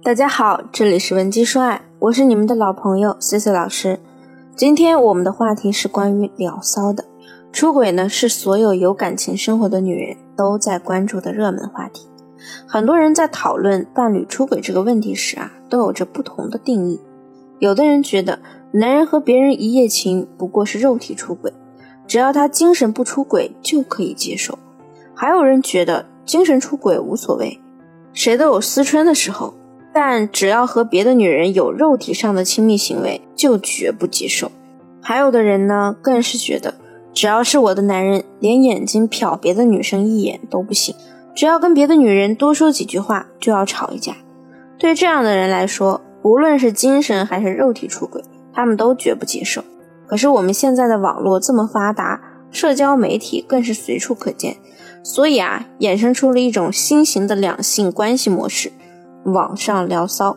大家好，这里是文姬说爱，我是你们的老朋友 C C 老师。今天我们的话题是关于聊骚的。出轨呢，是所有有感情生活的女人都在关注的热门话题。很多人在讨论伴侣出轨这个问题时啊，都有着不同的定义。有的人觉得，男人和别人一夜情不过是肉体出轨，只要他精神不出轨就可以接受。还有人觉得，精神出轨无所谓，谁都有思春的时候。但只要和别的女人有肉体上的亲密行为，就绝不接受。还有的人呢，更是觉得，只要是我的男人，连眼睛瞟别的女生一眼都不行。只要跟别的女人多说几句话，就要吵一架。对这样的人来说，无论是精神还是肉体出轨，他们都绝不接受。可是我们现在的网络这么发达，社交媒体更是随处可见，所以啊，衍生出了一种新型的两性关系模式。网上聊骚，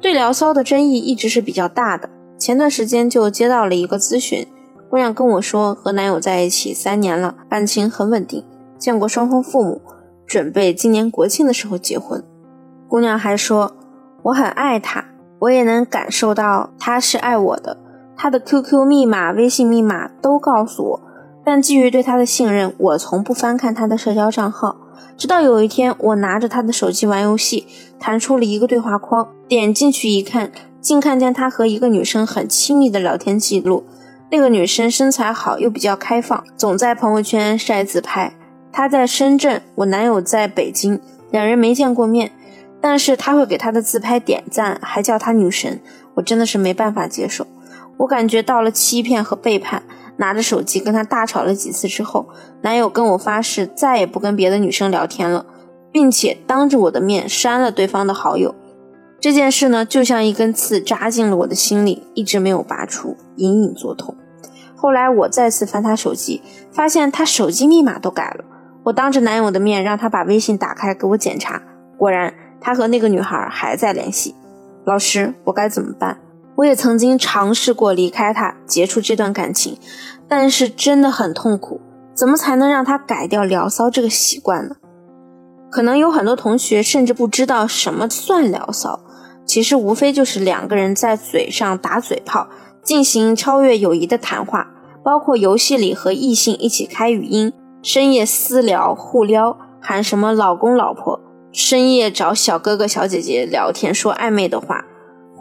对聊骚的争议一直是比较大的。前段时间就接到了一个咨询，姑娘跟我说，和男友在一起三年了，感情很稳定，见过双方父母，准备今年国庆的时候结婚。姑娘还说，我很爱他，我也能感受到他是爱我的，他的 QQ 密码、微信密码都告诉我，但基于对他的信任，我从不翻看他的社交账号。直到有一天，我拿着他的手机玩游戏，弹出了一个对话框，点进去一看，竟看见他和一个女生很亲密的聊天记录。那个女生身材好，又比较开放，总在朋友圈晒自拍。她在深圳，我男友在北京，两人没见过面，但是他会给她的自拍点赞，还叫她女神，我真的是没办法接受。我感觉到了欺骗和背叛。拿着手机跟他大吵了几次之后，男友跟我发誓再也不跟别的女生聊天了，并且当着我的面删了对方的好友。这件事呢，就像一根刺扎进了我的心里，一直没有拔出，隐隐作痛。后来我再次翻他手机，发现他手机密码都改了。我当着男友的面让他把微信打开给我检查，果然他和那个女孩还在联系。老师，我该怎么办？我也曾经尝试过离开他，结束这段感情，但是真的很痛苦。怎么才能让他改掉聊骚这个习惯呢？可能有很多同学甚至不知道什么算聊骚，其实无非就是两个人在嘴上打嘴炮，进行超越友谊的谈话，包括游戏里和异性一起开语音，深夜私聊互撩，喊什么老公老婆，深夜找小哥哥小姐姐聊天说暧昧的话。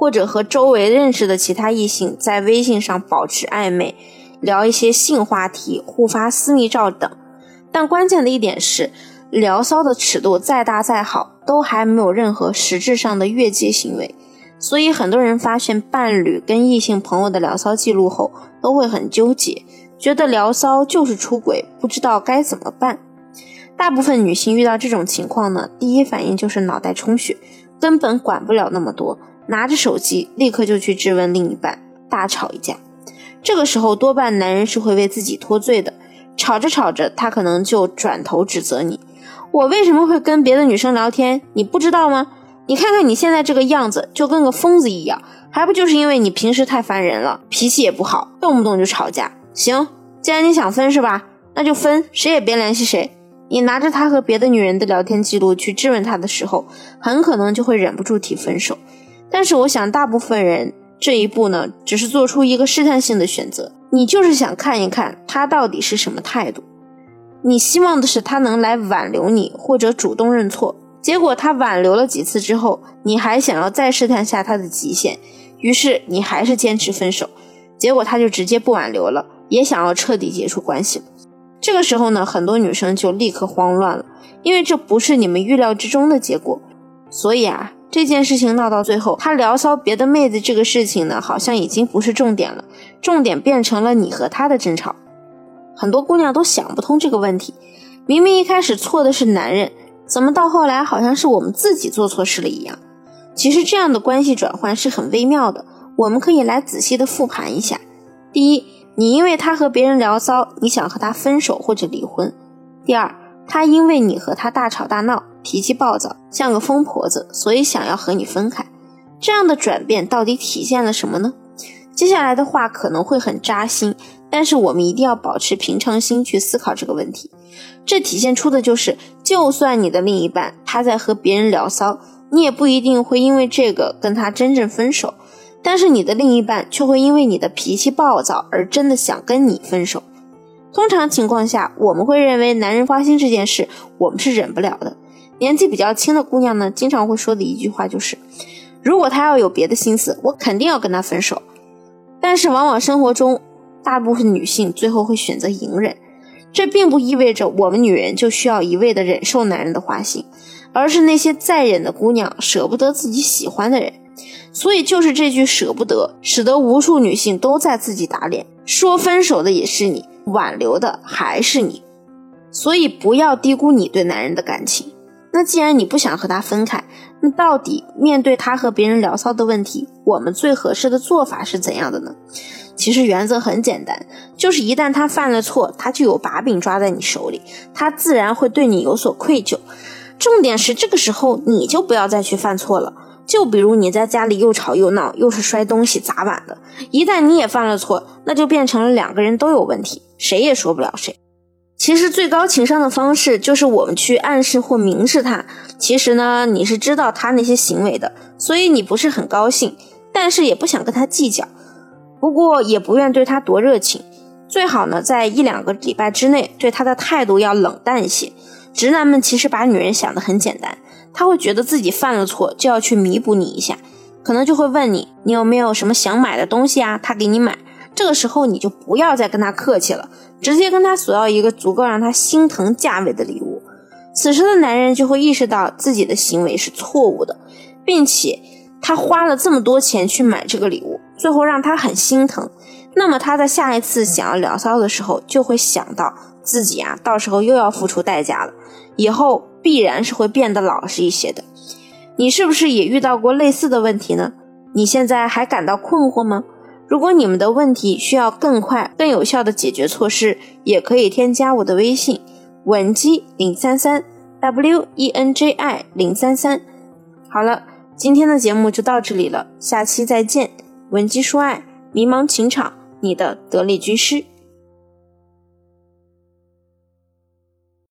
或者和周围认识的其他异性在微信上保持暧昧，聊一些性话题，互发私密照等。但关键的一点是，聊骚的尺度再大再好，都还没有任何实质上的越界行为。所以很多人发现伴侣跟异性朋友的聊骚记录后，都会很纠结，觉得聊骚就是出轨，不知道该怎么办。大部分女性遇到这种情况呢，第一反应就是脑袋充血，根本管不了那么多。拿着手机，立刻就去质问另一半，大吵一架。这个时候，多半男人是会为自己脱罪的。吵着吵着，他可能就转头指责你：“我为什么会跟别的女生聊天？你不知道吗？你看看你现在这个样子，就跟个疯子一样，还不就是因为你平时太烦人了，脾气也不好，动不动就吵架。行，既然你想分是吧？那就分，谁也别联系谁。你拿着他和别的女人的聊天记录去质问他的时候，很可能就会忍不住提分手。”但是我想，大部分人这一步呢，只是做出一个试探性的选择。你就是想看一看他到底是什么态度。你希望的是他能来挽留你，或者主动认错。结果他挽留了几次之后，你还想要再试探下他的极限，于是你还是坚持分手。结果他就直接不挽留了，也想要彻底结束关系。这个时候呢，很多女生就立刻慌乱了，因为这不是你们预料之中的结果。所以啊。这件事情闹到最后，他聊骚别的妹子这个事情呢，好像已经不是重点了，重点变成了你和他的争吵。很多姑娘都想不通这个问题，明明一开始错的是男人，怎么到后来好像是我们自己做错事了一样？其实这样的关系转换是很微妙的，我们可以来仔细的复盘一下。第一，你因为他和别人聊骚，你想和他分手或者离婚。第二，他因为你和他大吵大闹。脾气暴躁，像个疯婆子，所以想要和你分开。这样的转变到底体现了什么呢？接下来的话可能会很扎心，但是我们一定要保持平常心去思考这个问题。这体现出的就是，就算你的另一半他在和别人聊骚，你也不一定会因为这个跟他真正分手，但是你的另一半却会因为你的脾气暴躁而真的想跟你分手。通常情况下，我们会认为男人花心这件事，我们是忍不了的。年纪比较轻的姑娘呢，经常会说的一句话就是：如果他要有别的心思，我肯定要跟他分手。但是往往生活中，大部分女性最后会选择隐忍，这并不意味着我们女人就需要一味的忍受男人的花心。而是那些再忍的姑娘舍不得自己喜欢的人，所以就是这句舍不得，使得无数女性都在自己打脸，说分手的也是你，挽留的还是你。所以不要低估你对男人的感情。那既然你不想和他分开，那到底面对他和别人聊骚的问题，我们最合适的做法是怎样的呢？其实原则很简单，就是一旦他犯了错，他就有把柄抓在你手里，他自然会对你有所愧疚。重点是这个时候你就不要再去犯错了。就比如你在家里又吵又闹，又是摔东西砸碗的，一旦你也犯了错，那就变成了两个人都有问题，谁也说不了谁。其实最高情商的方式就是我们去暗示或明示他，其实呢你是知道他那些行为的，所以你不是很高兴，但是也不想跟他计较，不过也不愿对他多热情。最好呢在一两个礼拜之内对他的态度要冷淡一些。直男们其实把女人想得很简单，他会觉得自己犯了错就要去弥补你一下，可能就会问你，你有没有什么想买的东西啊？他给你买。这个时候你就不要再跟他客气了，直接跟他索要一个足够让他心疼价位的礼物。此时的男人就会意识到自己的行为是错误的，并且他花了这么多钱去买这个礼物，最后让他很心疼。那么他在下一次想要聊骚的时候，就会想到自己啊，到时候又要付出代价了。以后必然是会变得老实一些的。你是不是也遇到过类似的问题呢？你现在还感到困惑吗？如果你们的问题需要更快、更有效的解决措施，也可以添加我的微信文姬零三三 w e n j i 零三三。好了，今天的节目就到这里了，下期再见。文姬说爱，迷茫情场，你的得力军师。